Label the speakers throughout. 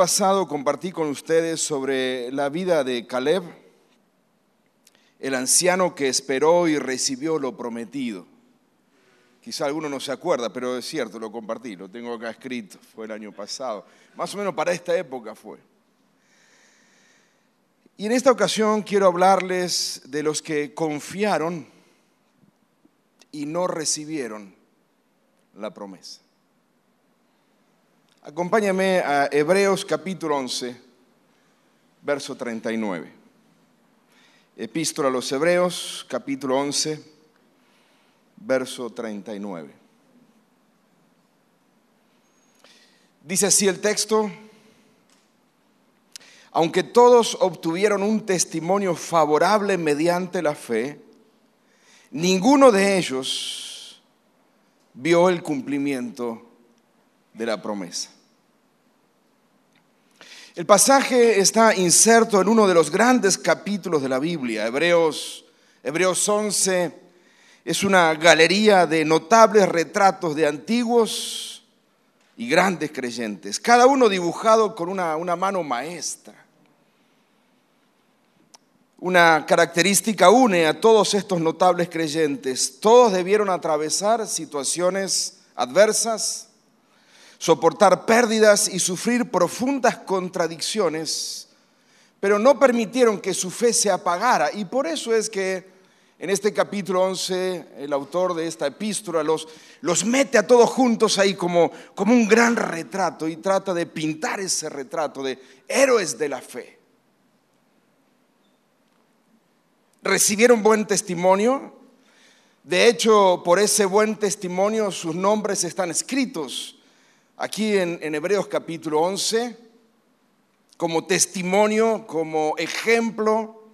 Speaker 1: Pasado compartí con ustedes sobre la vida de Caleb, el anciano que esperó y recibió lo prometido. Quizá alguno no se acuerda, pero es cierto, lo compartí, lo tengo acá escrito, fue el año pasado. Más o menos para esta época fue. Y en esta ocasión quiero hablarles de los que confiaron y no recibieron la promesa. Acompáñame a Hebreos capítulo 11, verso 39. Epístola a los Hebreos capítulo 11, verso 39. Dice así el texto, aunque todos obtuvieron un testimonio favorable mediante la fe, ninguno de ellos vio el cumplimiento de la promesa. El pasaje está inserto en uno de los grandes capítulos de la Biblia, Hebreos, Hebreos 11, es una galería de notables retratos de antiguos y grandes creyentes, cada uno dibujado con una, una mano maestra. Una característica une a todos estos notables creyentes. Todos debieron atravesar situaciones adversas, soportar pérdidas y sufrir profundas contradicciones, pero no permitieron que su fe se apagara. Y por eso es que en este capítulo 11 el autor de esta epístola los, los mete a todos juntos ahí como, como un gran retrato y trata de pintar ese retrato de héroes de la fe. Recibieron buen testimonio. De hecho, por ese buen testimonio sus nombres están escritos aquí en, Hebreos capítulo 11 como testimonio, como ejemplo.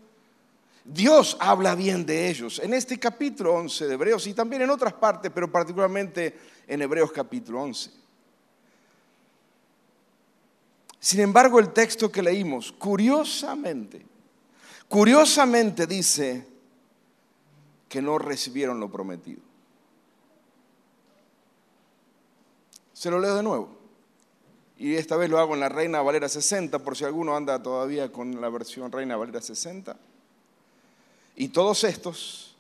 Speaker 1: Dios habla bien de ellos en este capítulo 11 de Hebreos y también en otras partes, pero particularmente en Hebreos capítulo 11. Sin embargo, el texto que leímos, curiosamente, curiosamente dice que no recibieron lo prometido. Se lo leo de nuevo. Y esta vez lo hago en la Reina Valera 60, por si alguno anda todavía con la versión Reina Valera 60. Y todos estos,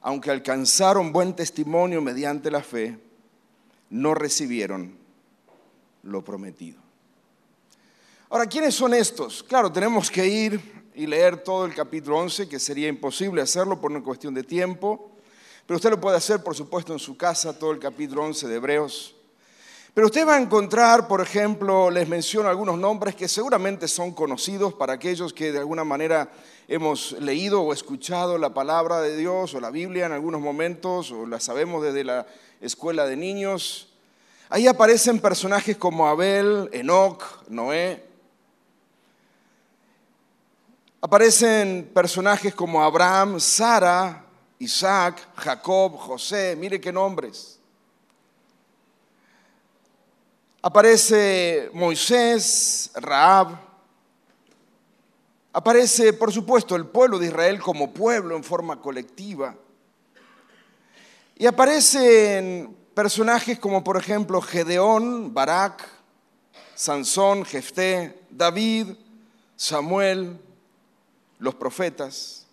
Speaker 1: aunque alcanzaron buen testimonio mediante la fe, no recibieron lo prometido. Ahora, ¿quiénes son estos? Claro, tenemos que ir y leer todo el capítulo 11, que sería imposible hacerlo por una cuestión de tiempo. Pero usted lo puede hacer, por supuesto, en su casa, todo el capítulo 11 de Hebreos. Pero usted va a encontrar, por ejemplo, les menciono algunos nombres que seguramente son conocidos para aquellos que de alguna manera hemos leído o escuchado la palabra de Dios o la Biblia en algunos momentos, o la sabemos desde la escuela de niños. Ahí aparecen personajes como Abel, Enoch, Noé. Aparecen personajes como Abraham, Sara, Isaac, Jacob, José, mire qué nombres. Aparece Moisés, Raab. Aparece, por supuesto, el pueblo de Israel como pueblo en forma colectiva. Y aparecen personajes como, por ejemplo, Gedeón, Barak, Sansón, Jefté, David, Samuel, los profetas.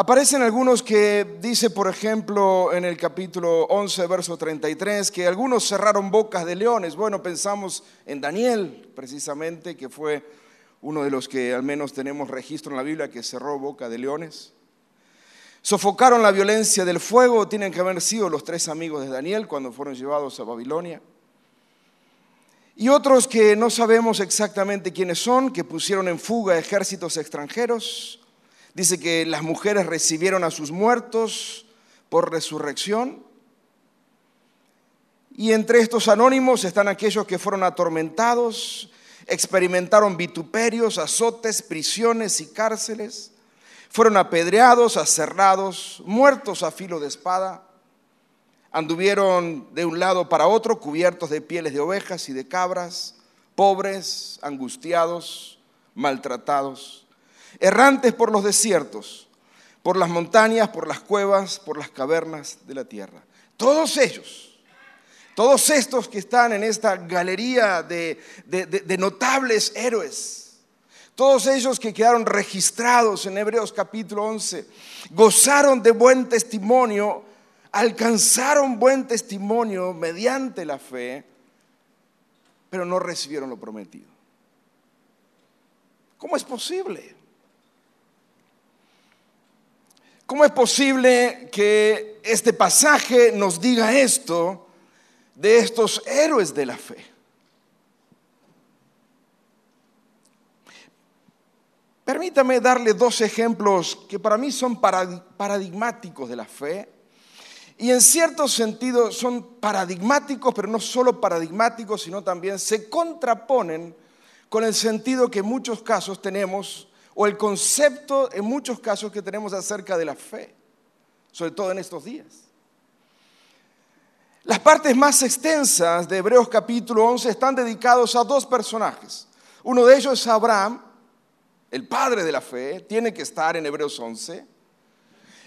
Speaker 1: Aparecen algunos que dice, por ejemplo, en el capítulo 11, verso 33, que algunos cerraron bocas de leones. Bueno, pensamos en Daniel, precisamente, que fue uno de los que al menos tenemos registro en la Biblia que cerró boca de leones. Sofocaron la violencia del fuego, tienen que haber sido los tres amigos de Daniel cuando fueron llevados a Babilonia. Y otros que no sabemos exactamente quiénes son, que pusieron en fuga ejércitos extranjeros Dice que las mujeres recibieron a sus muertos por resurrección. Y entre estos anónimos están aquellos que fueron atormentados, experimentaron vituperios, azotes, prisiones y cárceles, fueron apedreados, aserrados, muertos a filo de espada, anduvieron de un lado para otro cubiertos de pieles de ovejas y de cabras, pobres, angustiados, maltratados, errantes por los desiertos, por las montañas, por las cuevas, por las cavernas de la tierra. Todos ellos todos estos que están en esta galería de, notables héroes, todos ellos que quedaron registrados en Hebreos capítulo 11, gozaron de buen testimonio, alcanzaron buen testimonio mediante la fe, pero no recibieron lo prometido. ¿Cómo es posible? ¿Cómo es posible que este pasaje nos diga esto de estos héroes de la fe. Permítame darle dos ejemplos que para mí son paradigmáticos de la fe y en cierto sentido son paradigmáticos, pero no solo paradigmáticos, sino también se contraponen con el sentido que en muchos casos tenemos, o el concepto en muchos casos que tenemos acerca de la fe, sobre todo en estos días. Las partes más extensas de Hebreos capítulo 11 están dedicados a dos personajes. Uno de ellos es Abraham, el padre de la fe, tiene que estar en Hebreos 11.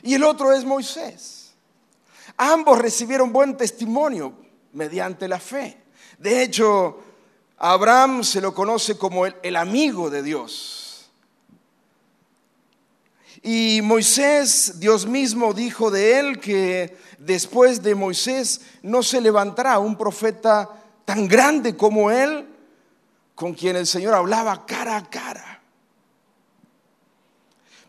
Speaker 1: Y el otro es Moisés. Ambos recibieron buen testimonio mediante la fe. De hecho, Abraham se lo conoce como el amigo de Dios. Y Moisés, Dios mismo dijo de él que después de Moisés no se levantará un profeta tan grande como él, con quien el Señor hablaba cara a cara.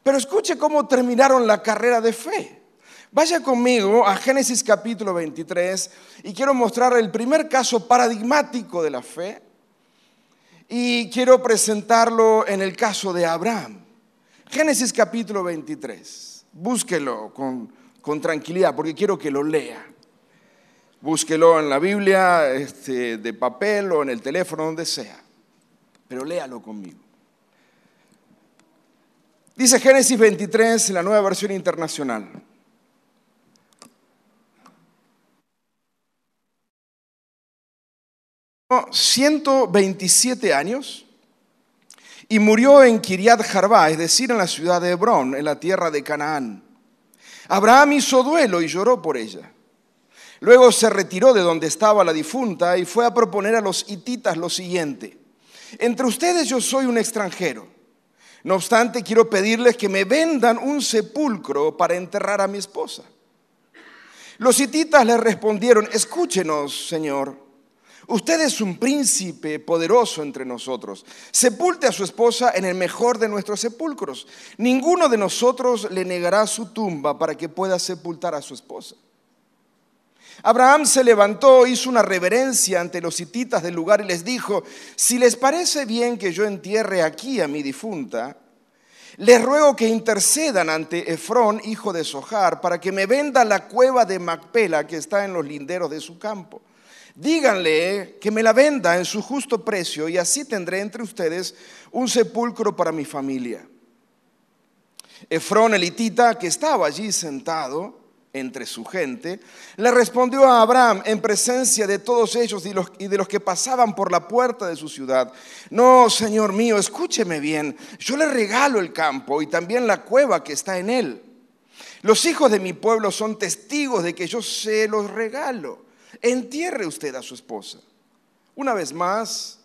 Speaker 1: Pero escuche cómo terminaron la carrera de fe. Vaya conmigo a Génesis capítulo 23 y quiero mostrar el primer caso paradigmático de la fe y quiero presentarlo en el caso de Abraham. Génesis capítulo 23. Búsquelo con tranquilidad, porque quiero que lo lea. Búsquelo en la Biblia, este, de papel o en el teléfono, donde sea. Pero léalo conmigo. Dice Génesis 23, la nueva versión internacional. ...127 años... ...y murió en Kiriat Jarbá... ...es decir, en la ciudad de Hebrón... ...en la tierra de Canaán... Abraham hizo duelo y lloró por ella. Luego se retiró de donde estaba la difunta y fue a proponer a los hititas lo siguiente. Entre ustedes yo soy un extranjero. No obstante, quiero pedirles que me vendan un sepulcro para enterrar a mi esposa. Los hititas le respondieron, escúchenos, Señor. Usted es un príncipe poderoso entre nosotros. Sepulte a su esposa en el mejor de nuestros sepulcros. Ninguno de nosotros le negará su tumba para que pueda sepultar a su esposa. Abraham se levantó, hizo una reverencia ante los hititas del lugar y les dijo, si les parece bien que yo entierre aquí a mi difunta, les ruego que intercedan ante Efrón, hijo de Sojar, para que me venda la cueva de Macpela que está en los linderos de su campo Díganle que me la venda en su justo precio y así tendré entre ustedes un sepulcro para mi familia. Efrón elitita, que estaba allí sentado entre su gente, le respondió a Abraham en presencia de todos ellos y de los que pasaban por la puerta de su ciudad, no, Señor mío, escúcheme bien, yo le regalo el campo y también la cueva que está en él. Los hijos de mi pueblo son testigos de que yo se los regalo entierre usted a su esposa. Una vez más,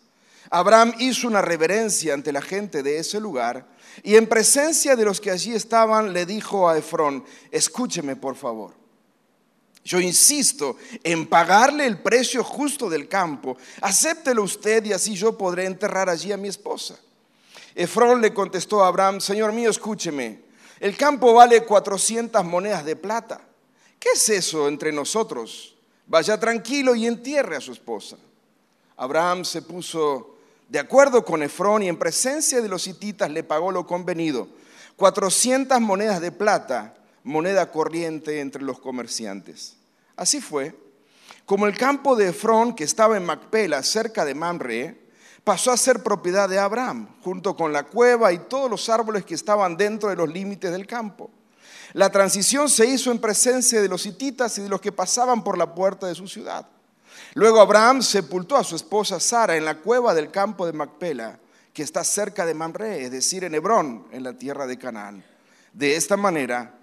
Speaker 1: Abraham hizo una reverencia ante la gente de ese lugar y en presencia de los que allí estaban le dijo a Efrón, escúcheme por favor. Yo insisto en pagarle el precio justo del campo. Acéptelo usted y así yo podré enterrar allí a mi esposa. Efrón le contestó a Abraham, Señor mío, escúcheme. El campo vale 400 monedas de plata. ¿Qué es eso entre nosotros? Vaya tranquilo y entierre a su esposa. Abraham se puso de acuerdo con Efrón y en presencia de los hititas le pagó lo convenido. 400 monedas de plata, moneda corriente entre los comerciantes. Así fue, como el campo de Efrón, que estaba en Macpela, cerca de Mamre, pasó a ser propiedad de Abraham, junto con la cueva y todos los árboles que estaban dentro de los límites del campo. La transición se hizo en presencia de los hititas y de los que pasaban por la puerta de su ciudad. Luego Abraham sepultó a su esposa Sara en la cueva del campo de Macpela, que está cerca de Mamre, es decir, en Hebrón, en la tierra de Canaán. De esta manera,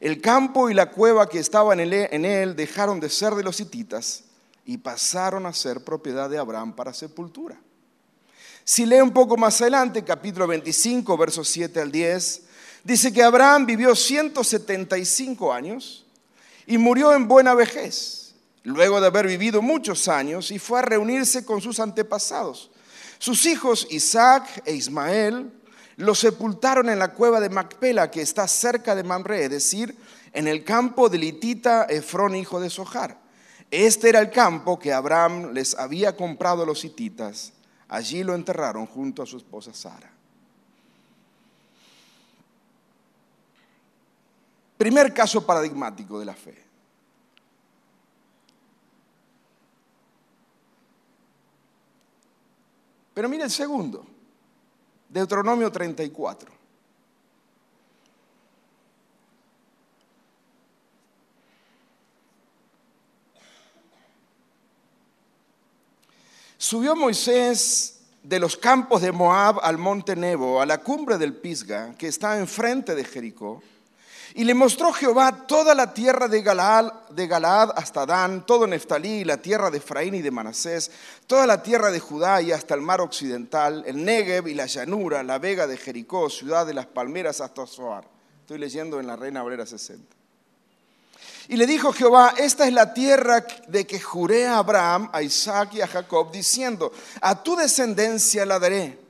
Speaker 1: el campo y la cueva que estaban en él dejaron de ser de los hititas y pasaron a ser propiedad de Abraham para sepultura. Si lee un poco más adelante, capítulo 25, versos 7 al 10, dice que Abraham vivió 175 años y murió en buena vejez, luego de haber vivido muchos años y fue a reunirse con sus antepasados. Sus hijos Isaac e Ismael lo sepultaron en la cueva de Macpela, que está cerca de Mamre, es decir, en el campo de Litita Efrón, hijo de Sohar. Este era el campo que Abraham les había comprado a los hititas. Allí lo enterraron junto a su esposa Sara. Primer caso paradigmático de la fe. Pero mire el segundo. Deuteronomio 34. Subió Moisés de los campos de Moab al monte Nebo, a la cumbre del Pisga, que está enfrente de Jericó, y le mostró Jehová toda la tierra de Galaad, de hasta Dan, todo Neftalí, la tierra de Efraín y de Manasés, toda la tierra de Judá y hasta el mar occidental, el Negev y la llanura, la vega de Jericó, ciudad de las palmeras hasta Zoar. Estoy leyendo en la Reina Valera 60. Y le dijo Jehová, esta es la tierra de que juré a Abraham, a Isaac y a Jacob, diciendo, a tu descendencia la daré.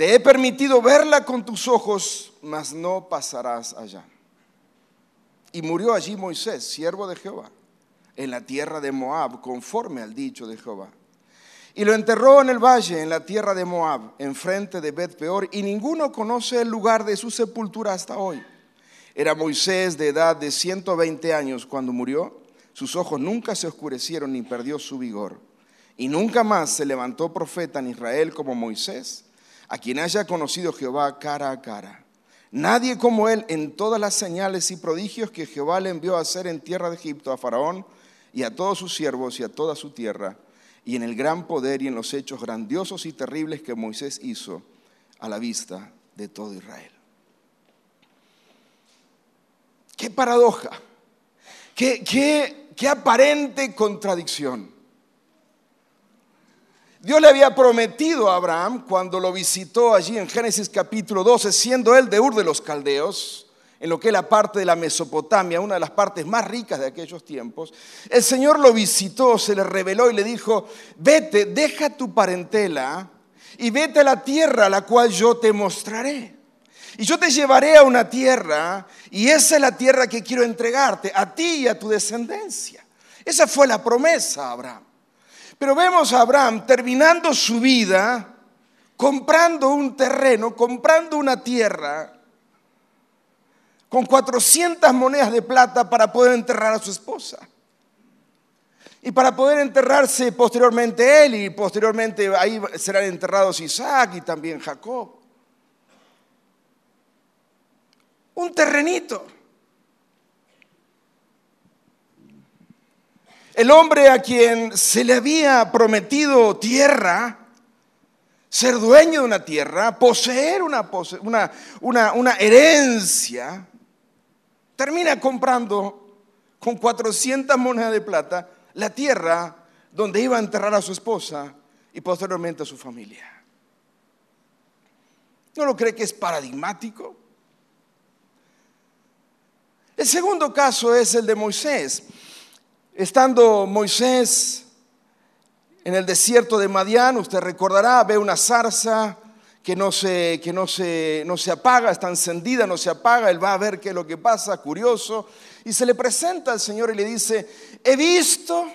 Speaker 1: Te he permitido verla con tus ojos, mas no pasarás allá. Y murió allí Moisés, siervo de Jehová, en la tierra de Moab, conforme al dicho de Jehová. Y lo enterró en el valle, en la tierra de Moab, enfrente de Bet Peor, y ninguno conoce el lugar de su sepultura hasta hoy. Era Moisés de edad de 120 años cuando murió. Sus ojos nunca se oscurecieron ni perdió su vigor. Y nunca más se levantó profeta en Israel como Moisés, a quien haya conocido Jehová cara a cara. Nadie como él en todas las señales y prodigios que Jehová le envió a hacer en tierra de Egipto a Faraón y a todos sus siervos y a toda su tierra, y en el gran poder y en los hechos grandiosos y terribles que Moisés hizo a la vista de todo Israel. Qué paradoja, qué, qué, qué aparente contradicción. Dios le había prometido a Abraham cuando lo visitó allí en Génesis capítulo 12, siendo él de Ur de los Caldeos, en lo que es la parte de la Mesopotamia, una de las partes más ricas de aquellos tiempos, el Señor lo visitó, se le reveló y le dijo, vete, deja tu parentela y vete a la tierra a la cual yo te mostraré. Y yo te llevaré a una tierra y esa es la tierra que quiero entregarte a ti y a tu descendencia. Esa fue la promesa, Abraham. Pero vemos a Abraham terminando su vida comprando un terreno, comprando una tierra con 400 monedas de plata para poder enterrar a su esposa. Y para poder enterrarse posteriormente él y posteriormente ahí serán enterrados Isaac y también Jacob. Un terrenito. El hombre a quien se le había prometido tierra, ser dueño de una tierra, poseer una, herencia, termina comprando con 400 monedas de plata la tierra donde iba a enterrar a su esposa y posteriormente a su familia. ¿No lo cree que es paradigmático? El segundo caso es el de Moisés. Estando Moisés en el desierto de Madián, usted recordará, ve una zarza que, no se, que no, se, no se apaga, está encendida, no se apaga, él va a ver qué es lo que pasa, curioso, y se le presenta al Señor y le dice, he visto,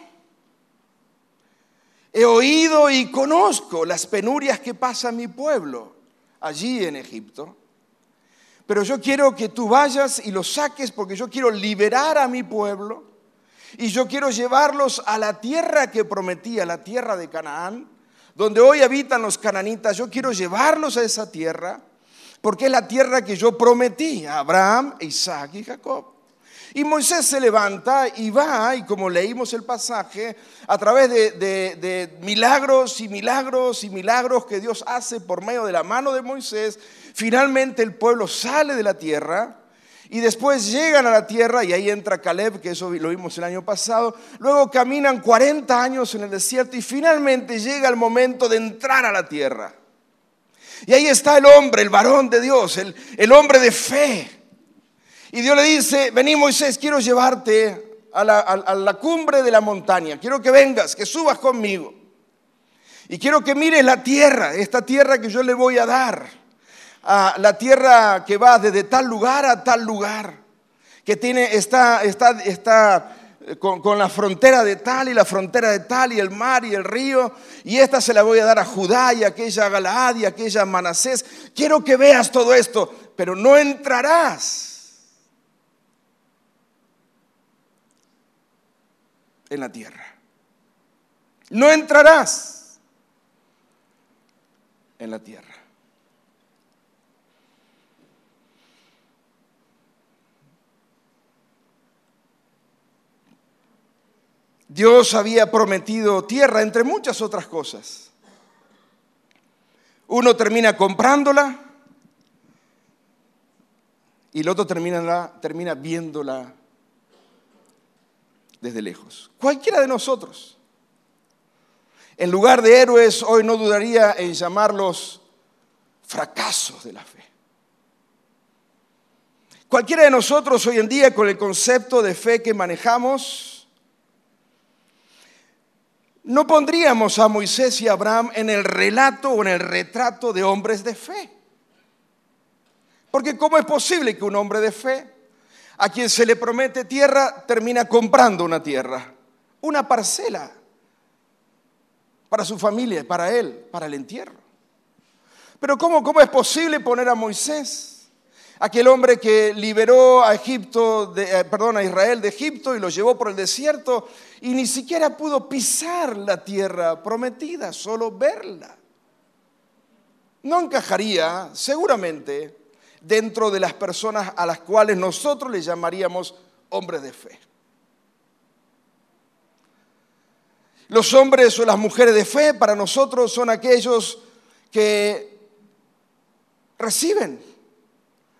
Speaker 1: he oído y conozco las penurias que pasa mi pueblo allí en Egipto. pero yo quiero que tú vayas y los saques porque yo quiero liberar a mi pueblo y yo quiero llevarlos a la tierra que prometía, la tierra de Canaán, donde hoy habitan los cananitas. Yo quiero llevarlos a esa tierra porque es la tierra que yo prometí a Abraham, Isaac y Jacob. Y Moisés se levanta y va, y como leímos el pasaje, a través de, de, milagros y milagros y milagros que Dios hace por medio de la mano de Moisés, finalmente el pueblo sale de la tierra y después llegan a la tierra y ahí entra Caleb, que eso lo vimos el año pasado. Luego caminan 40 años en el desierto y finalmente llega el momento de entrar a la tierra. Y ahí está el hombre, el varón de Dios, el, el hombre de fe. Y Dios le dice, vení Moisés, quiero llevarte a la, a la cumbre de la montaña. Quiero que vengas, que subas conmigo. Y quiero que mires la tierra, esta tierra que yo le voy a dar a la tierra que va desde tal lugar a tal lugar, que tiene, está, está, está eh, con, la frontera de tal y la frontera de tal y el mar y el río, y esta se la voy a dar a Judá y aquella a Galaad y aquella a Manasés. Quiero que veas todo esto, pero no entrarás en la tierra. No entrarás en la tierra. Dios había prometido tierra, entre muchas otras cosas. Uno termina comprándola y el otro termina, termina viéndola desde lejos. Cualquiera de nosotros. En lugar de héroes, hoy no dudaría en llamarlos fracasos de la fe. Cualquiera de nosotros hoy en día con el concepto de fe que manejamos, no pondríamos a Moisés y Abraham en el relato o en el retrato de hombres de fe. Porque ¿cómo es posible que un hombre de fe, a quien se le promete tierra, termina comprando una tierra, una parcela, para su familia, para él, para el entierro? Pero ¿cómo, cómo es posible poner a Moisés? Aquel hombre que liberó a Egipto, de, eh, perdón, a Israel de Egipto y lo llevó por el desierto y ni siquiera pudo pisar la tierra prometida, solo verla. No encajaría, seguramente, dentro de las personas a las cuales nosotros le llamaríamos hombres de fe. Los hombres o las mujeres de fe para nosotros son aquellos que reciben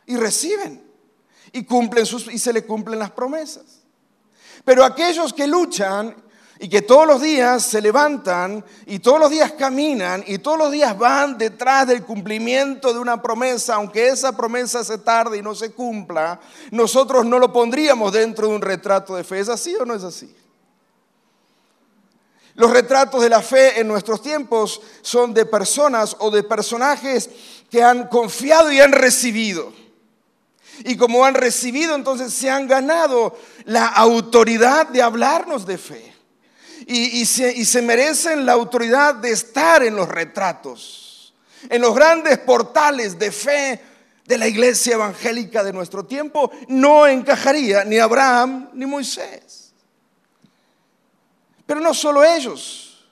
Speaker 1: y reciben y cumplen sus y se le cumplen las promesas. Pero aquellos que luchan y que todos los días se levantan y todos los días caminan y todos los días van detrás del cumplimiento de una promesa, aunque esa promesa se tarde y no se cumpla, nosotros no lo pondríamos dentro de un retrato de fe. ¿Es así o no es así? Los retratos de la fe en nuestros tiempos son de personas o de personajes que han confiado y han recibido y como han recibido, entonces se han ganado la autoridad de hablarnos de fe. Y, se, merecen la autoridad de estar en los retratos, en los grandes portales de fe de la iglesia evangélica de nuestro tiempo. No encajaría ni Abraham ni Moisés. Pero no solo ellos,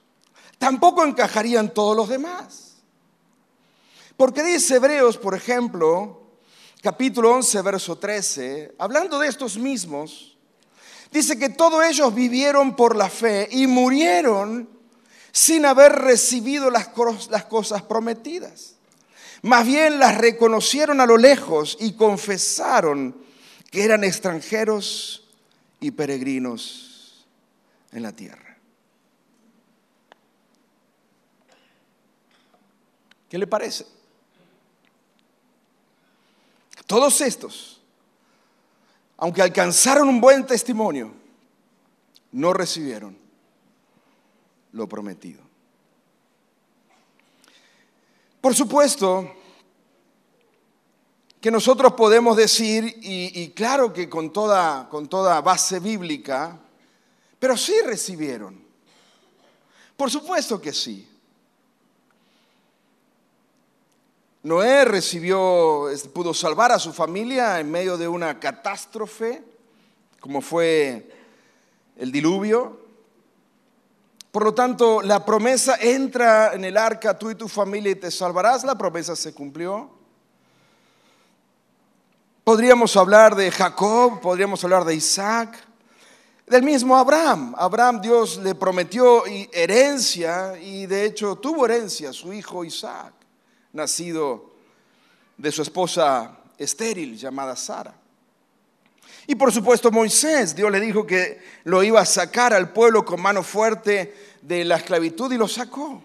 Speaker 1: tampoco encajarían todos los demás. Porque dice Hebreos, por ejemplo, capítulo 11, verso 13, hablando de estos mismos, dice que todos ellos vivieron por la fe y murieron sin haber recibido las, las cosas prometidas. Más bien las reconocieron a lo lejos y confesaron que eran extranjeros y peregrinos en la tierra. ¿Qué le parece? Todos estos, aunque alcanzaron un buen testimonio, no recibieron lo prometido. Por supuesto que nosotros podemos decir, y, claro que con toda, con toda base bíblica, pero sí recibieron. Por supuesto que sí. Noé recibió, este, pudo salvar a su familia en medio de una catástrofe, como fue el diluvio. Por lo tanto, la promesa entra en el arca, tú y tu familia, y te salvarás. La promesa se cumplió. Podríamos hablar de Jacob, podríamos hablar de Isaac, del mismo Abraham. Abraham Dios le prometió herencia y de hecho tuvo herencia, su hijo Isaac nacido de su esposa estéril llamada Sara. Y por supuesto Moisés, Dios le dijo que lo iba a sacar al pueblo con mano fuerte de la esclavitud y lo sacó.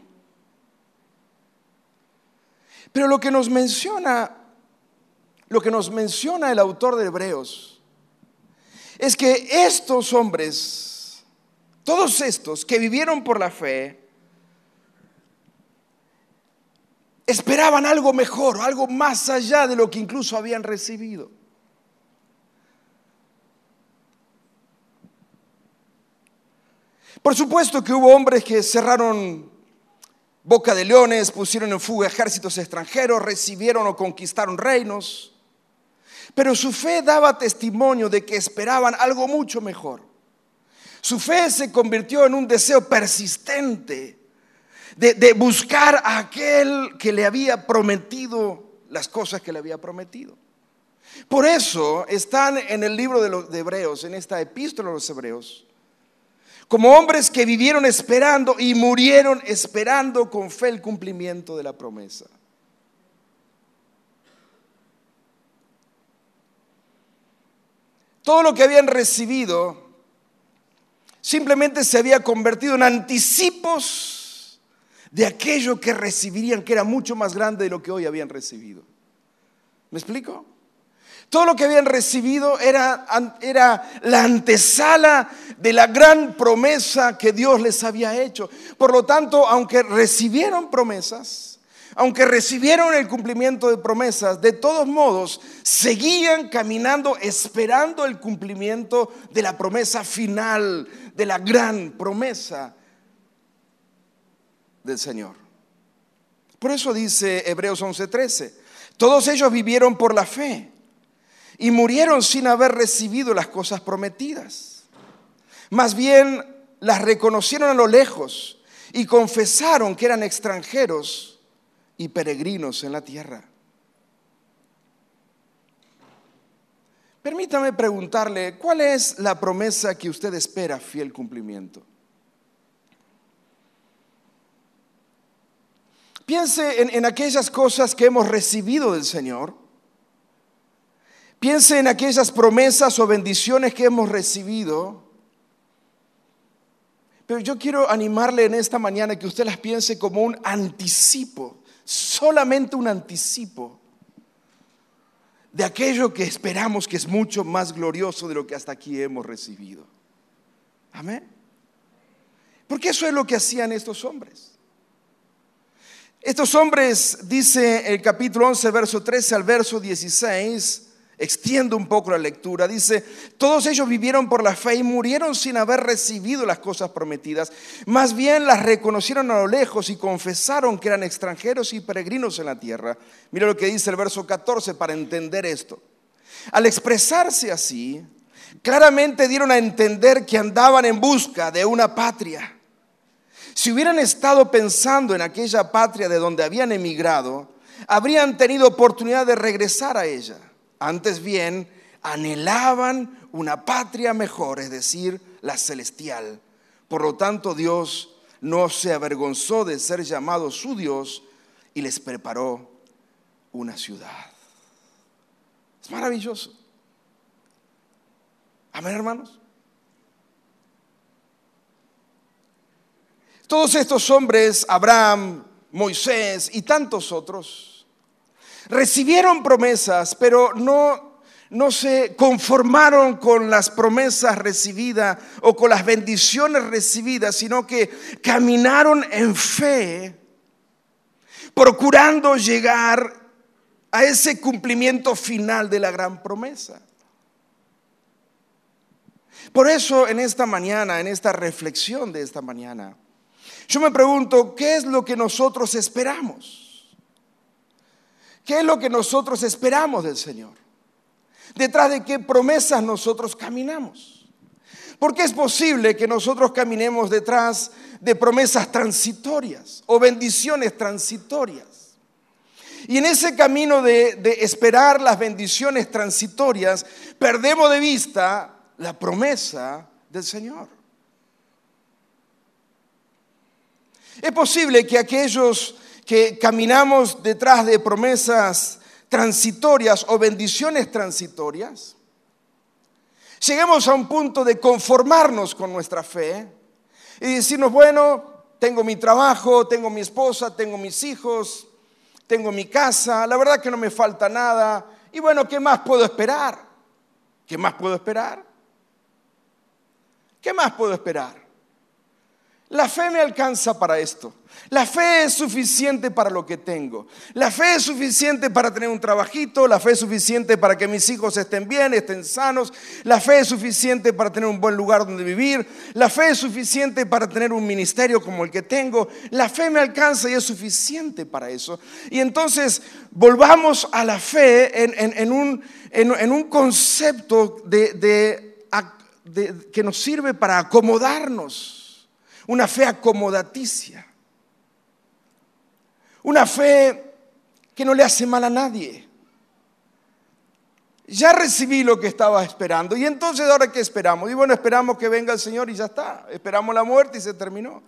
Speaker 1: Pero lo que nos menciona, lo que nos menciona el autor de Hebreos, es que estos hombres, todos estos que vivieron por la fe, esperaban algo mejor, algo más allá de lo que incluso habían recibido. Por supuesto que hubo hombres que cerraron boca de leones, pusieron en fuga ejércitos extranjeros, recibieron o conquistaron reinos, pero su fe daba testimonio de que esperaban algo mucho mejor. Su fe se convirtió en un deseo persistente de, buscar a aquel que le había prometido las cosas que le había prometido. Por eso están en el libro de los de Hebreos, en esta epístola de los Hebreos, como hombres que vivieron esperando y murieron esperando con fe el cumplimiento de la promesa. Todo lo que habían recibido simplemente se había convertido en anticipos de aquello que recibirían, que era mucho más grande de lo que hoy habían recibido. ¿Me explico? Todo lo que habían recibido era, era, la antesala de la gran promesa que Dios les había hecho. Por lo tanto, aunque recibieron promesas, aunque recibieron el cumplimiento de promesas, de todos modos seguían caminando esperando el cumplimiento de la promesa final, de la gran promesa del Señor. Por eso dice Hebreos 11:13, todos ellos vivieron por la fe y murieron sin haber recibido las cosas prometidas. Más bien las reconocieron a lo lejos y confesaron que eran extranjeros y peregrinos en la tierra. Permítame preguntarle, ¿cuál es la promesa que usted espera fiel cumplimiento? Piense en, aquellas cosas que hemos recibido del Señor. Piense en aquellas promesas o bendiciones que hemos recibido. Pero yo quiero animarle en esta mañana que usted las piense como un anticipo, solamente un anticipo de aquello que esperamos que es mucho más glorioso de lo que hasta aquí hemos recibido. Amén. Porque eso es lo que hacían estos hombres. Estos hombres, dice el capítulo 11, verso 13 al verso 16, extiendo un poco la lectura, dice, todos ellos vivieron por la fe y murieron sin haber recibido las cosas prometidas, más bien las reconocieron a lo lejos y confesaron que eran extranjeros y peregrinos en la tierra. Mira lo que dice el verso 14 para entender esto. Al expresarse así, claramente dieron a entender que andaban en busca de una patria si hubieran estado pensando en aquella patria de donde habían emigrado, habrían tenido oportunidad de regresar a ella. Antes bien, anhelaban una patria mejor, es decir, la celestial. Por lo tanto, Dios no se avergonzó de ser llamado su Dios y les preparó una ciudad. Es maravilloso. Amén, hermanos. Todos estos hombres, Abraham, Moisés y tantos otros, recibieron promesas, pero no, no se conformaron con las promesas recibidas o con las bendiciones recibidas, sino que caminaron en fe, procurando llegar a ese cumplimiento final de la gran promesa. Por eso en esta mañana, en esta reflexión de esta mañana, yo me pregunto, ¿qué es lo que nosotros esperamos? ¿Qué es lo que nosotros esperamos del Señor? ¿Detrás de qué promesas nosotros caminamos? Porque es posible que nosotros caminemos detrás de promesas transitorias o bendiciones transitorias. Y en ese camino de, de, esperar las bendiciones transitorias, perdemos de vista la promesa del Señor. Es posible que aquellos que caminamos detrás de promesas transitorias o bendiciones transitorias, lleguemos a un punto de conformarnos con nuestra fe y decirnos, bueno, tengo mi trabajo, tengo mi esposa, tengo mis hijos, tengo mi casa, la verdad que no me falta nada, y bueno, ¿qué más puedo esperar? ¿Qué más puedo esperar? ¿Qué más puedo esperar? La fe me alcanza para esto. La fe es suficiente para lo que tengo. La fe es suficiente para tener un trabajito. La fe es suficiente para que mis hijos estén bien, estén sanos. La fe es suficiente para tener un buen lugar donde vivir. La fe es suficiente para tener un ministerio como el que tengo. La fe me alcanza y es suficiente para eso. Y entonces volvamos a la fe en, un, concepto que nos sirve para acomodarnos una fe acomodaticia, una fe que no le hace mal a nadie. Ya recibí lo que estaba esperando y entonces ahora qué esperamos? Y bueno, esperamos que venga el Señor y ya está, esperamos la muerte y se terminó.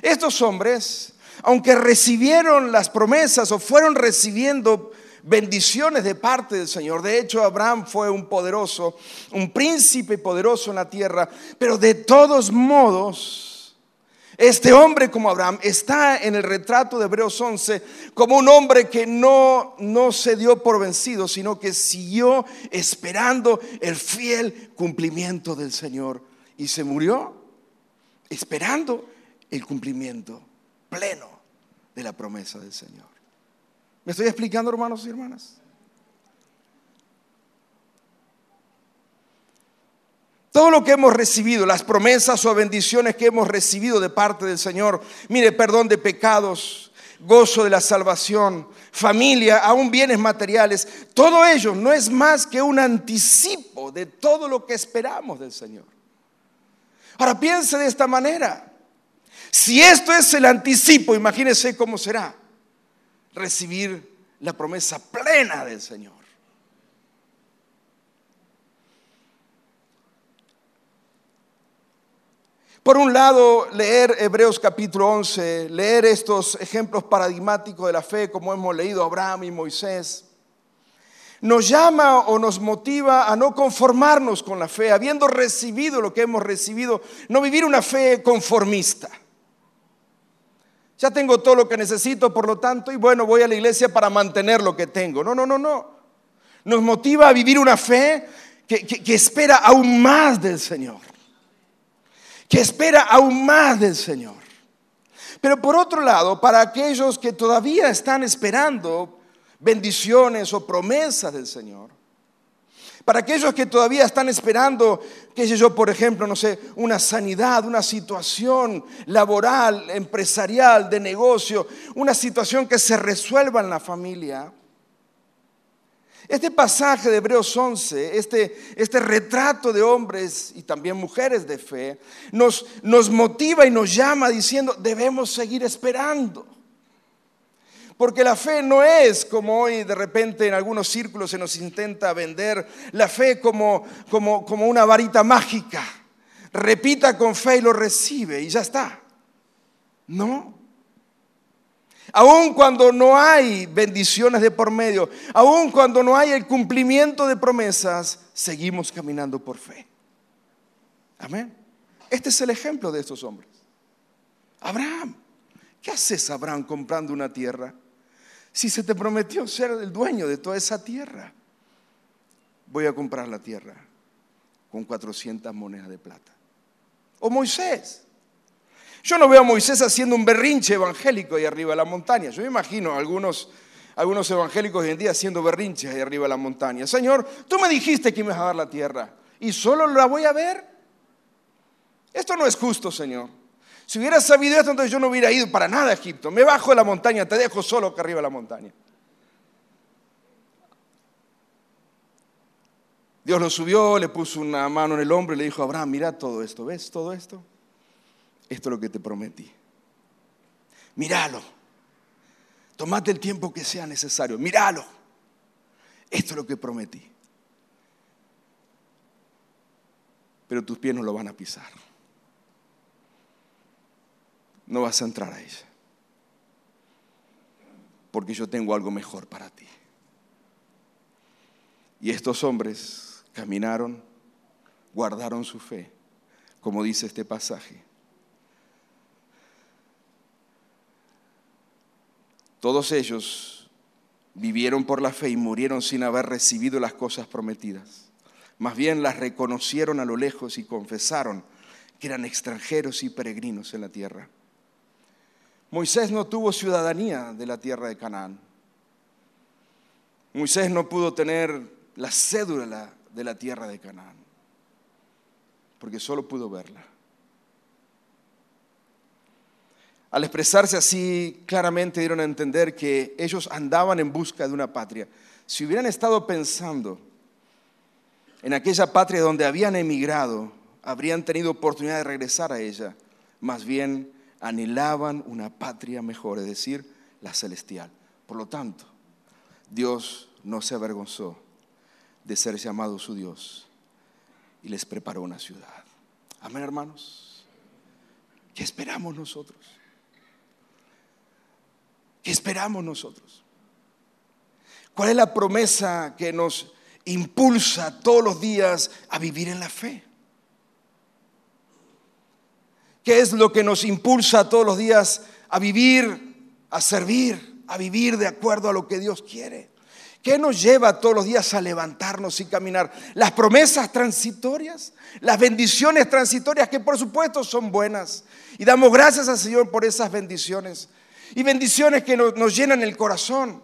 Speaker 1: Estos hombres, aunque recibieron las promesas o fueron recibiendo bendiciones de parte del Señor. De hecho, Abraham fue un poderoso, un príncipe poderoso en la tierra, pero de todos modos, este hombre como Abraham está en el retrato de Hebreos 11 como un hombre que no, no se dio por vencido, sino que siguió esperando el fiel cumplimiento del Señor. Y se murió esperando el cumplimiento pleno de la promesa del Señor. ¿Me estoy explicando, hermanos y hermanas? Todo lo que hemos recibido, las promesas o bendiciones que hemos recibido de parte del Señor, mire, perdón de pecados, gozo de la salvación, familia, aún bienes materiales, todo ello no es más que un anticipo de todo lo que esperamos del Señor. Ahora piense de esta manera. Si esto es el anticipo, imagínese cómo será recibir la promesa plena del Señor. Por un lado, leer Hebreos capítulo 11, leer estos ejemplos paradigmáticos de la fe, como hemos leído Abraham y Moisés, nos llama o nos motiva a no conformarnos con la fe, habiendo recibido lo que hemos recibido, no vivir una fe conformista. Ya tengo todo lo que necesito, por lo tanto, y bueno, voy a la iglesia para mantener lo que tengo. No, no, no, no. Nos motiva a vivir una fe que, que espera aún más del Señor que espera aún más del Señor. Pero por otro lado, para aquellos que todavía están esperando bendiciones o promesas del Señor, para aquellos que todavía están esperando, qué sé yo, por ejemplo, no sé, una sanidad, una situación laboral, empresarial, de negocio, una situación que se resuelva en la familia, este pasaje de Hebreos 11, este, este retrato de hombres y también mujeres de fe, nos, nos motiva y nos llama diciendo, debemos seguir esperando. Porque la fe no es como hoy de repente en algunos círculos se nos intenta vender, la fe como, como, como una varita mágica. Repita con fe y lo recibe y ya está. No, Aun cuando no hay bendiciones de por medio, aun cuando no hay el cumplimiento de promesas, seguimos caminando por fe. Amén. Este es el ejemplo de estos hombres. Abraham, ¿qué haces Abraham comprando una tierra? Si se te prometió ser el dueño de toda esa tierra, voy a comprar la tierra con 400 monedas de plata. O Moisés, yo no veo a Moisés haciendo un berrinche evangélico ahí arriba de la montaña. Yo me imagino a algunos, algunos evangélicos hoy en día haciendo berrinches ahí arriba de la montaña. Señor, tú me dijiste que me ibas a dar la tierra y solo la voy a ver. Esto no es justo, Señor. Si hubiera sabido esto, entonces yo no hubiera ido para nada a Egipto. Me bajo de la montaña, te dejo solo acá arriba de la montaña. Dios lo subió, le puso una mano en el hombro y le dijo, Abraham, mira todo esto, ¿ves todo esto? Esto es lo que te prometí. Míralo. Tomate el tiempo que sea necesario. Míralo. Esto es lo que prometí. Pero tus pies no lo van a pisar. No vas a entrar a ella. Porque yo tengo algo mejor para ti. Y estos hombres caminaron, guardaron su fe, como dice este pasaje. Todos ellos vivieron por la fe y murieron sin haber recibido las cosas prometidas. Más bien las reconocieron a lo lejos y confesaron que eran extranjeros y peregrinos en la tierra. Moisés no tuvo ciudadanía de la tierra de Canaán. Moisés no pudo tener la cédula de la tierra de Canaán, porque solo pudo verla. Al expresarse así, claramente dieron a entender que ellos andaban en busca de una patria. Si hubieran estado pensando en aquella patria donde habían emigrado, habrían tenido oportunidad de regresar a ella. Más bien anhelaban una patria mejor, es decir, la celestial. Por lo tanto, Dios no se avergonzó de ser llamado su Dios y les preparó una ciudad. Amén, hermanos. ¿Qué esperamos nosotros? ¿Qué esperamos nosotros? ¿Cuál es la promesa que nos impulsa todos los días a vivir en la fe? ¿Qué es lo que nos impulsa todos los días a vivir, a servir, a vivir de acuerdo a lo que Dios quiere? ¿Qué nos lleva todos los días a levantarnos y caminar? Las promesas transitorias, las bendiciones transitorias que por supuesto son buenas. Y damos gracias al Señor por esas bendiciones. Y bendiciones que nos, llenan el corazón.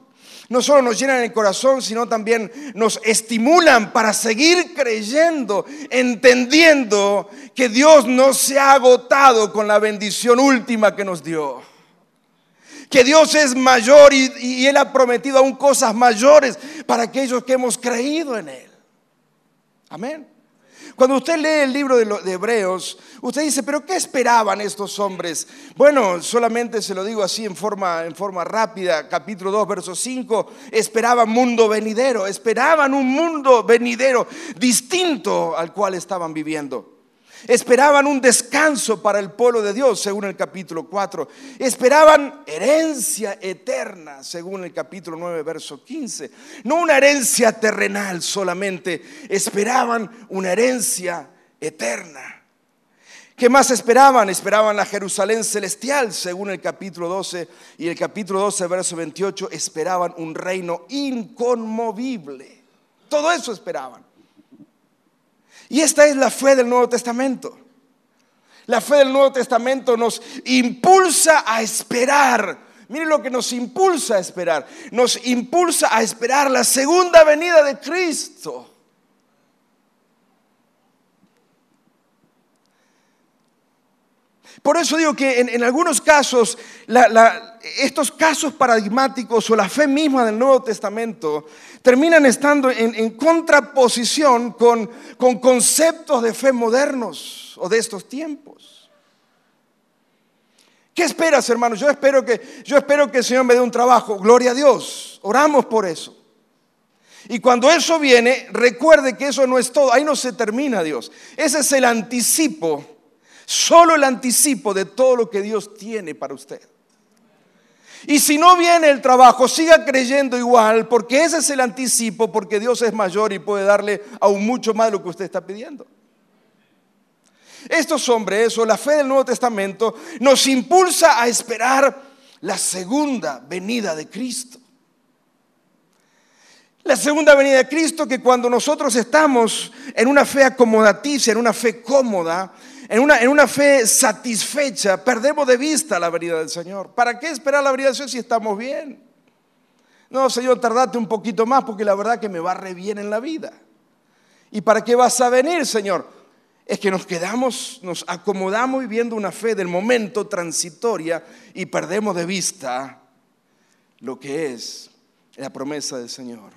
Speaker 1: No solo nos llenan el corazón, sino también nos estimulan para seguir creyendo, entendiendo que Dios no se ha agotado con la bendición última que nos dio que Dios es mayor y, Él ha prometido aún cosas mayores para aquellos que hemos creído en Él. Amén. Cuando usted lee el libro de, Hebreos, usted dice, pero ¿qué esperaban estos hombres? Bueno, solamente se lo digo así en forma, en forma rápida, capítulo 2, verso 5, esperaban mundo venidero, esperaban un mundo venidero distinto al cual estaban viviendo. Esperaban un descanso para el pueblo de Dios, según el capítulo 4. Esperaban herencia eterna, según el capítulo 9, verso 15. No una herencia terrenal solamente, esperaban una herencia eterna. ¿Qué más esperaban? Esperaban la Jerusalén celestial, según el capítulo 12 y el capítulo 12, verso 28, esperaban un reino inconmovible. Todo eso esperaban. Y esta es la fe del Nuevo Testamento. La fe del Nuevo Testamento nos impulsa a esperar. Miren lo que nos impulsa a esperar. Nos impulsa a esperar la segunda venida de Cristo. Por eso digo que en, algunos casos, estos casos paradigmáticos o la fe misma del Nuevo Testamento terminan estando en, contraposición con, con conceptos de fe modernos o de estos tiempos. ¿Qué esperas, hermanos? Yo espero que, yo espero que el Señor me dé un trabajo. Gloria a Dios. Oramos por eso. Y cuando eso viene, recuerde que eso no es todo. Ahí no se termina Dios. Ese es el anticipo Solo el anticipo de todo lo que Dios tiene para usted. Y si no viene el trabajo, siga creyendo igual, porque ese es el anticipo, porque Dios es mayor y puede darle aún mucho más de lo que usted está pidiendo. Estos hombres, o la fe del Nuevo Testamento, nos impulsa a esperar la segunda venida de Cristo. La segunda venida de Cristo que cuando nosotros estamos en una fe acomodaticia, en una fe cómoda, en una, en una fe satisfecha, perdemos de vista la venida del Señor. ¿Para qué esperar la venida del Señor si estamos bien? No, Señor, tardate un poquito más porque la verdad que me va re bien en la vida. ¿Y para qué vas a venir, Señor? Es que nos quedamos, nos acomodamos viviendo una fe del momento transitoria y perdemos de vista lo que es la promesa del Señor,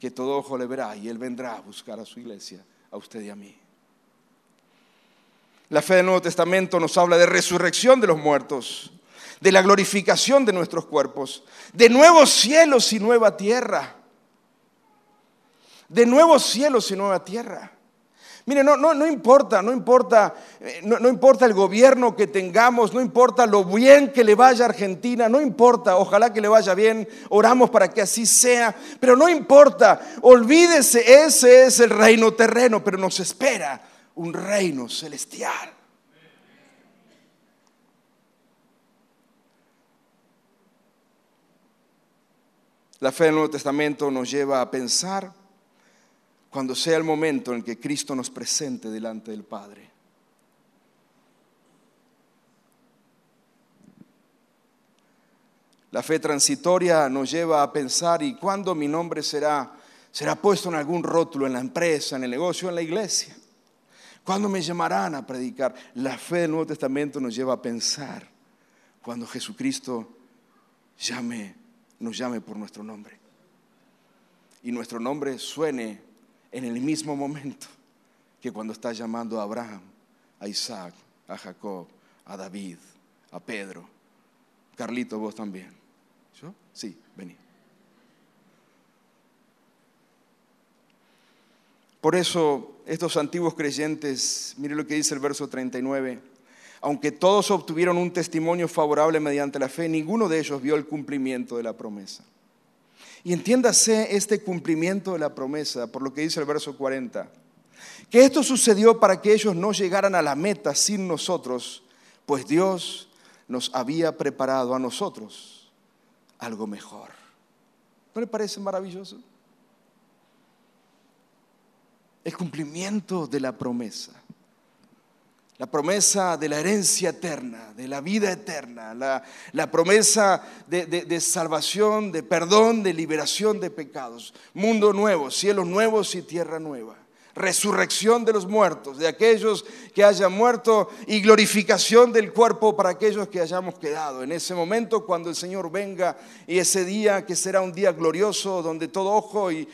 Speaker 1: que todo ojo le verá y Él vendrá a buscar a su iglesia, a usted y a mí. La fe del Nuevo Testamento nos habla de resurrección de los muertos, de la glorificación de nuestros cuerpos, de nuevos cielos y nueva tierra. De nuevos cielos y nueva tierra. Mire, no, no, no importa, no importa, eh, no, no, importa el gobierno que tengamos, no importa lo bien que le vaya a Argentina, no importa, ojalá que le vaya bien, oramos para que así sea, pero no importa, olvídese, ese es el reino terreno, pero nos espera un reino celestial. La fe del Nuevo Testamento nos lleva a pensar cuando sea el momento en que Cristo nos presente delante del Padre. La fe transitoria nos lleva a pensar, ¿y cuándo mi nombre será, será puesto en algún rótulo en la empresa, en el negocio, en la iglesia? ¿Cuándo me llamarán a predicar? La fe del Nuevo Testamento nos lleva a pensar cuando Jesucristo llame, nos llame por nuestro nombre. Y nuestro nombre suene en el mismo momento que cuando está llamando a Abraham, a Isaac, a Jacob, a David, a Pedro. Carlito, vos también. ¿Yo? Sí, vení. Por eso estos antiguos creyentes, mire lo que dice el verso 39, aunque todos obtuvieron un testimonio favorable mediante la fe, ninguno de ellos vio el cumplimiento de la promesa. Y entiéndase este cumplimiento de la promesa por lo que dice el verso 40, que esto sucedió para que ellos no llegaran a la meta sin nosotros, pues Dios nos había preparado a nosotros algo mejor. ¿No le parece maravilloso? El cumplimiento de la promesa. La promesa de la herencia eterna, de la vida eterna, la, promesa de, de, salvación, de perdón, de liberación de pecados. Mundo nuevo, cielos nuevos y tierra nueva resurrección de los muertos, de aquellos que hayan muerto y glorificación del cuerpo para aquellos que hayamos quedado. En ese momento cuando el Señor venga y ese día que será un día glorioso donde todo ojo y,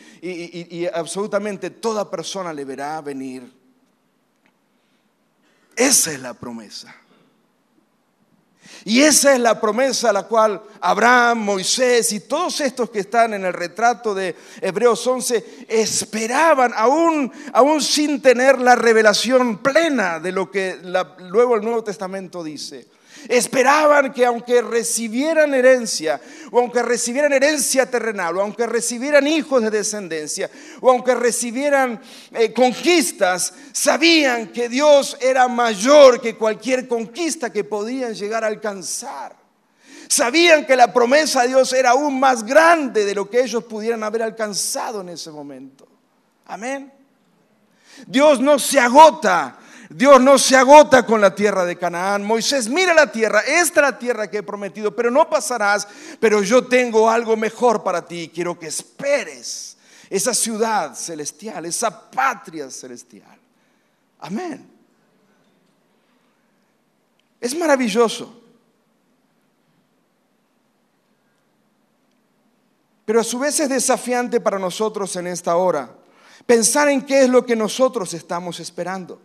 Speaker 1: absolutamente toda persona le verá venir. Esa es la promesa. Y esa es la promesa a la cual Abraham, Moisés y todos estos que están en el retrato de Hebreos 11 esperaban, aún, aún sin tener la revelación plena de lo que luego el Nuevo Testamento dice. Esperaban que aunque recibieran herencia, o aunque recibieran herencia terrenal, o aunque recibieran hijos de descendencia, o aunque recibieran eh, conquistas, sabían que Dios era mayor que cualquier conquista que podían llegar a alcanzar. Sabían que la promesa de Dios era aún más grande de lo que ellos pudieran haber alcanzado en ese momento. Amén. Dios no se agota Dios no se agota con la tierra de Canaán. Moisés, mira la tierra, esta es la tierra que he prometido, pero no pasarás, pero yo tengo algo mejor para ti. Quiero que esperes esa ciudad celestial, esa patria celestial. Amén. Es maravilloso. Pero a su vez es desafiante para nosotros en esta hora pensar en qué es lo que nosotros estamos esperando.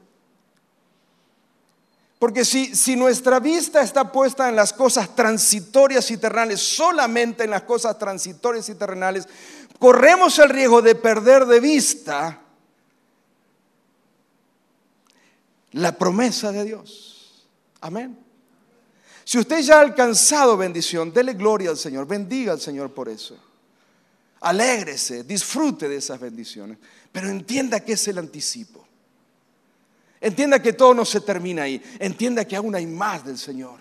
Speaker 1: Porque si, si, nuestra vista está puesta en las cosas transitorias y terrenales, solamente en las cosas transitorias y terrenales, corremos el riesgo de perder de vista la promesa de Dios. Amén. Si usted ya ha alcanzado bendición, dele gloria al Señor, bendiga al Señor por eso. Alégrese, disfrute de esas bendiciones, pero entienda que es el anticipo. Entienda que todo no se termina ahí. Entienda que aún hay más del Señor.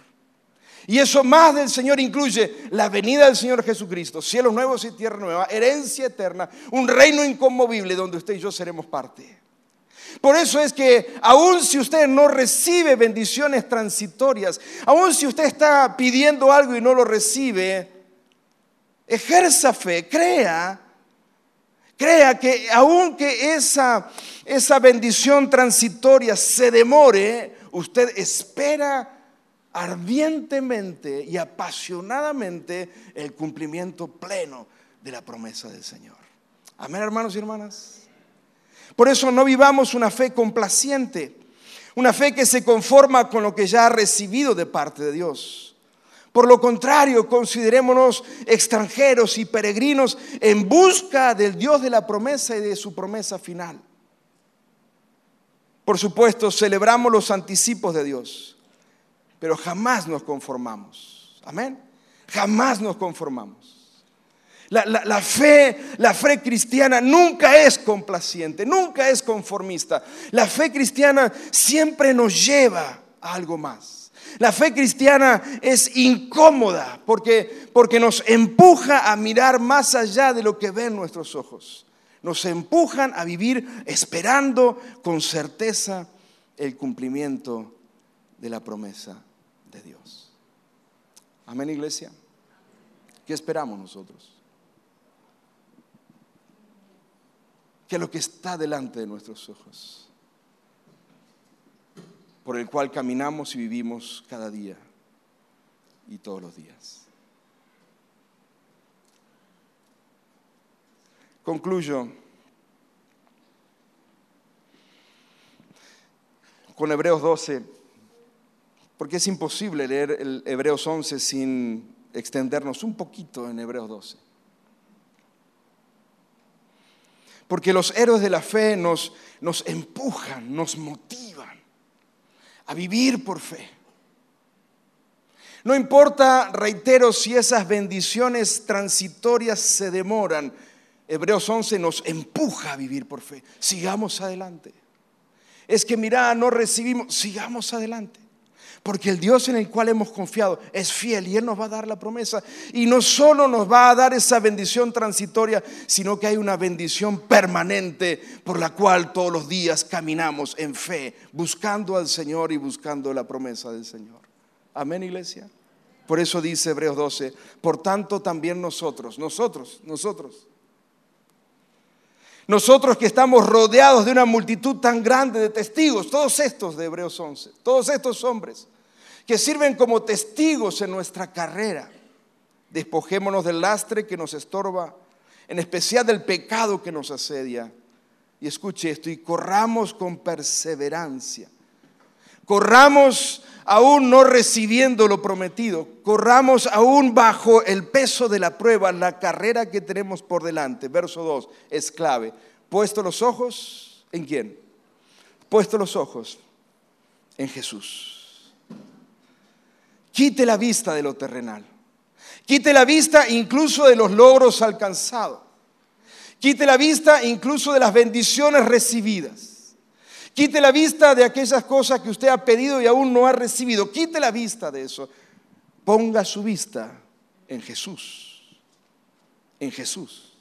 Speaker 1: Y eso más del Señor incluye la venida del Señor Jesucristo, cielos nuevos y tierra nueva, herencia eterna, un reino inconmovible donde usted y yo seremos parte. Por eso es que aun si usted no recibe bendiciones transitorias, aun si usted está pidiendo algo y no lo recibe, ejerza fe, crea Crea que aunque esa, esa bendición transitoria se demore, usted espera ardientemente y apasionadamente el cumplimiento pleno de la promesa del Señor. Amén, hermanos y hermanas. Por eso no vivamos una fe complaciente, una fe que se conforma con lo que ya ha recibido de parte de Dios. Por lo contrario, considerémonos extranjeros y peregrinos en busca del Dios de la promesa y de su promesa final. Por supuesto, celebramos los anticipos de Dios, pero jamás nos conformamos. Amén. Jamás nos conformamos. La, fe, la fe cristiana nunca es complaciente, nunca es conformista. La fe cristiana siempre nos lleva a algo más. La fe cristiana es incómoda porque, porque nos empuja a mirar más allá de lo que ven nuestros ojos. Nos empujan a vivir esperando con certeza el cumplimiento de la promesa de Dios. Amén, iglesia. ¿Qué esperamos nosotros? Que lo que está delante de nuestros ojos, por el cual caminamos y vivimos cada día y todos los días. Concluyo con Hebreos 12, porque es imposible leer el Hebreos 11 sin extendernos un poquito en Hebreos 12. Porque los héroes de la fe nos, nos empujan, nos motivan a vivir por fe. No importa, reitero, si esas bendiciones transitorias se demoran, Hebreos 11 nos empuja a vivir por fe. Sigamos adelante. Es que mira, no recibimos, sigamos adelante. Porque el Dios en el cual hemos confiado es fiel y Él nos va a dar la promesa. Y no solo nos va a dar esa bendición transitoria, sino que hay una bendición permanente por la cual todos los días caminamos en fe, buscando al Señor y buscando la promesa del Señor. Amén, iglesia. Por eso dice Hebreos 12, por tanto también nosotros, nosotros, nosotros. Nosotros que estamos rodeados de una multitud tan grande de testigos, todos estos de Hebreos 11, todos estos hombres que sirven como testigos en nuestra carrera, despojémonos del lastre que nos estorba, en especial del pecado que nos asedia. Y escuche esto, y corramos con perseverancia. Corramos aún no recibiendo lo prometido, corramos aún bajo el peso de la prueba, la carrera que tenemos por delante. Verso 2 es clave. Puesto los ojos en quién? Puesto los ojos en Jesús. Quite la vista de lo terrenal. Quite la vista incluso de los logros alcanzados. Quite la vista incluso de las bendiciones recibidas. Quite la vista de aquellas cosas que usted ha pedido y aún no ha recibido. Quite la vista de eso. Ponga su vista en Jesús. En Jesús.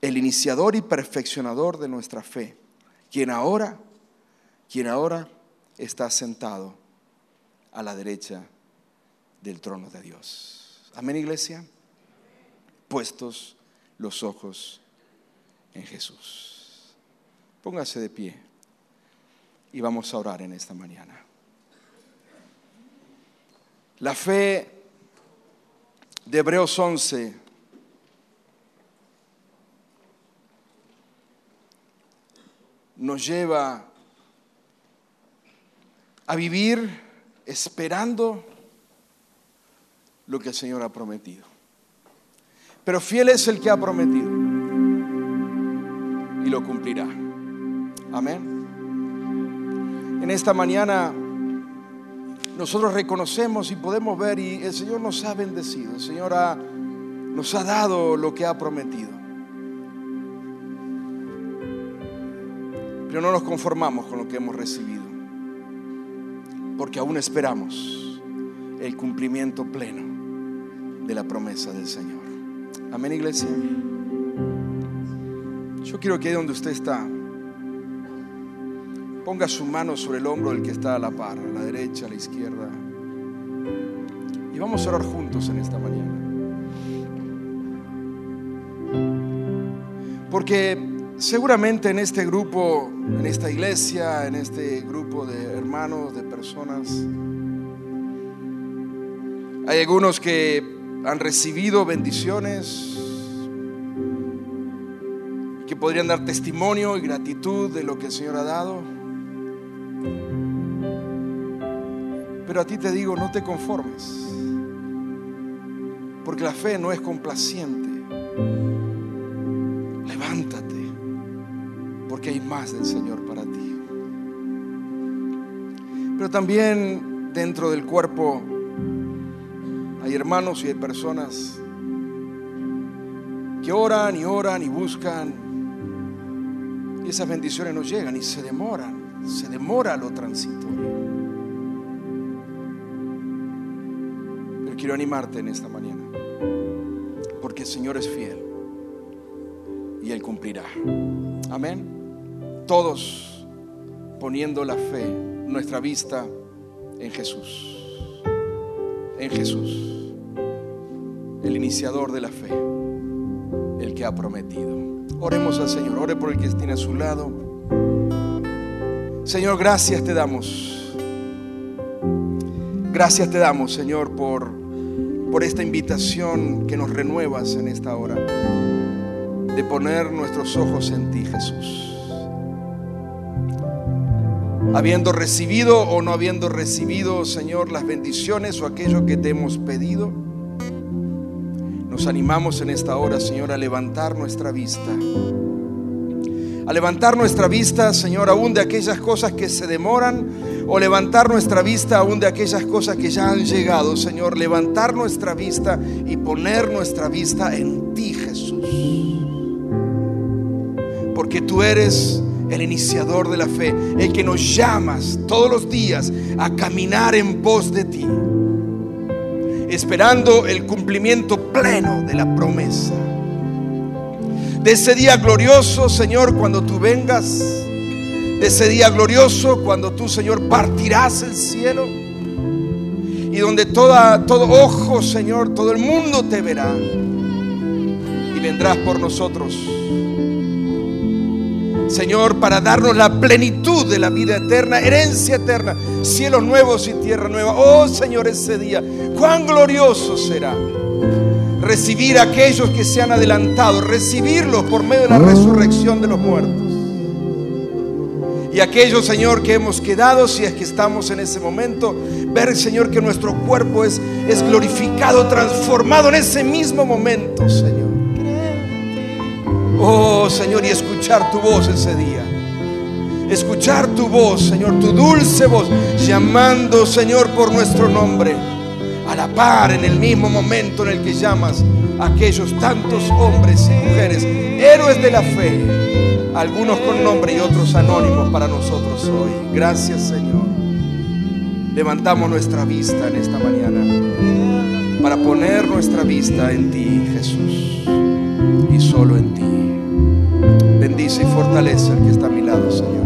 Speaker 1: El iniciador y perfeccionador de nuestra fe. Quien ahora, quien ahora está sentado a la derecha del trono de Dios. Amén, iglesia. Puestos los ojos en Jesús. Póngase de pie y vamos a orar en esta mañana. La fe de Hebreos 11 nos lleva a vivir esperando lo que el Señor ha prometido. Pero fiel es el que ha prometido y lo cumplirá. Amén en esta mañana nosotros reconocemos y podemos ver y el Señor nos ha bendecido, el Señor nos ha dado lo que ha prometido. Pero no nos conformamos con lo que hemos recibido, porque aún esperamos el cumplimiento pleno de la promesa del Señor. Amén, iglesia. Yo quiero que ahí donde usted está, Ponga su mano sobre el hombro del que está a la par, a la derecha, a la izquierda. Y vamos a orar juntos en esta mañana. Porque seguramente en este grupo, en esta iglesia, en este grupo de hermanos, de personas, hay algunos que han recibido bendiciones podrían dar testimonio y gratitud de lo que el Señor ha dado. Pero a ti te digo, no te conformes, porque la fe no es complaciente. Levántate, porque hay más del Señor para ti. Pero también dentro del cuerpo hay hermanos y hay personas que oran y oran y buscan y esas bendiciones no llegan y se demoran, se demora lo transitorio. Quiero animarte en esta mañana, porque el Señor es fiel y Él cumplirá. Amén. Todos poniendo la fe, nuestra vista en Jesús. En Jesús, el iniciador de la fe, el que ha prometido. Oremos al Señor, ore por el que tiene a su lado. Señor, gracias te damos. Gracias te damos, Señor, por, por esta invitación que nos renuevas en esta hora, de poner nuestros ojos en ti, Jesús. Habiendo recibido o no habiendo recibido, Señor, las bendiciones o aquello que te hemos pedido, nos animamos en esta hora, Señor, a levantar nuestra vista. Levantar nuestra vista, Señor, aún de aquellas cosas que se demoran, o levantar nuestra vista aún de aquellas cosas que ya han llegado, Señor. Levantar nuestra vista y poner nuestra vista en ti, Jesús. Porque tú eres el iniciador de la fe, el que nos llamas todos los días a caminar en pos de ti esperando el cumplimiento pleno de la promesa. De ese día glorioso, Señor, cuando tú vengas, de ese día glorioso cuando tú, Señor, partirás el cielo y donde toda, todo ojo, Señor, todo el mundo te verá y vendrás por nosotros. Señor, para darnos la plenitud de la vida eterna, herencia eterna, cielos nuevos y tierra nueva. Oh Señor, ese día, cuán glorioso será recibir a aquellos que se han adelantado, recibirlos por medio de la resurrección de los muertos. Y aquellos, Señor, que hemos quedado, si es que estamos en ese momento, ver, Señor, que nuestro cuerpo es, es glorificado, transformado en ese mismo momento, Señor. Oh Señor, y escuchar tu voz ese día. Escuchar tu voz, Señor, tu dulce voz, llamando, Señor, por nuestro nombre. A la par, en el mismo momento en el que llamas a aquellos tantos hombres y mujeres, héroes de la fe, algunos con nombre y otros anónimos para nosotros hoy. Gracias, Señor. Levantamos nuestra vista en esta mañana para poner nuestra vista en ti, Jesús, y solo en ti. Bendice y fortalece al que está a mi lado, Señor.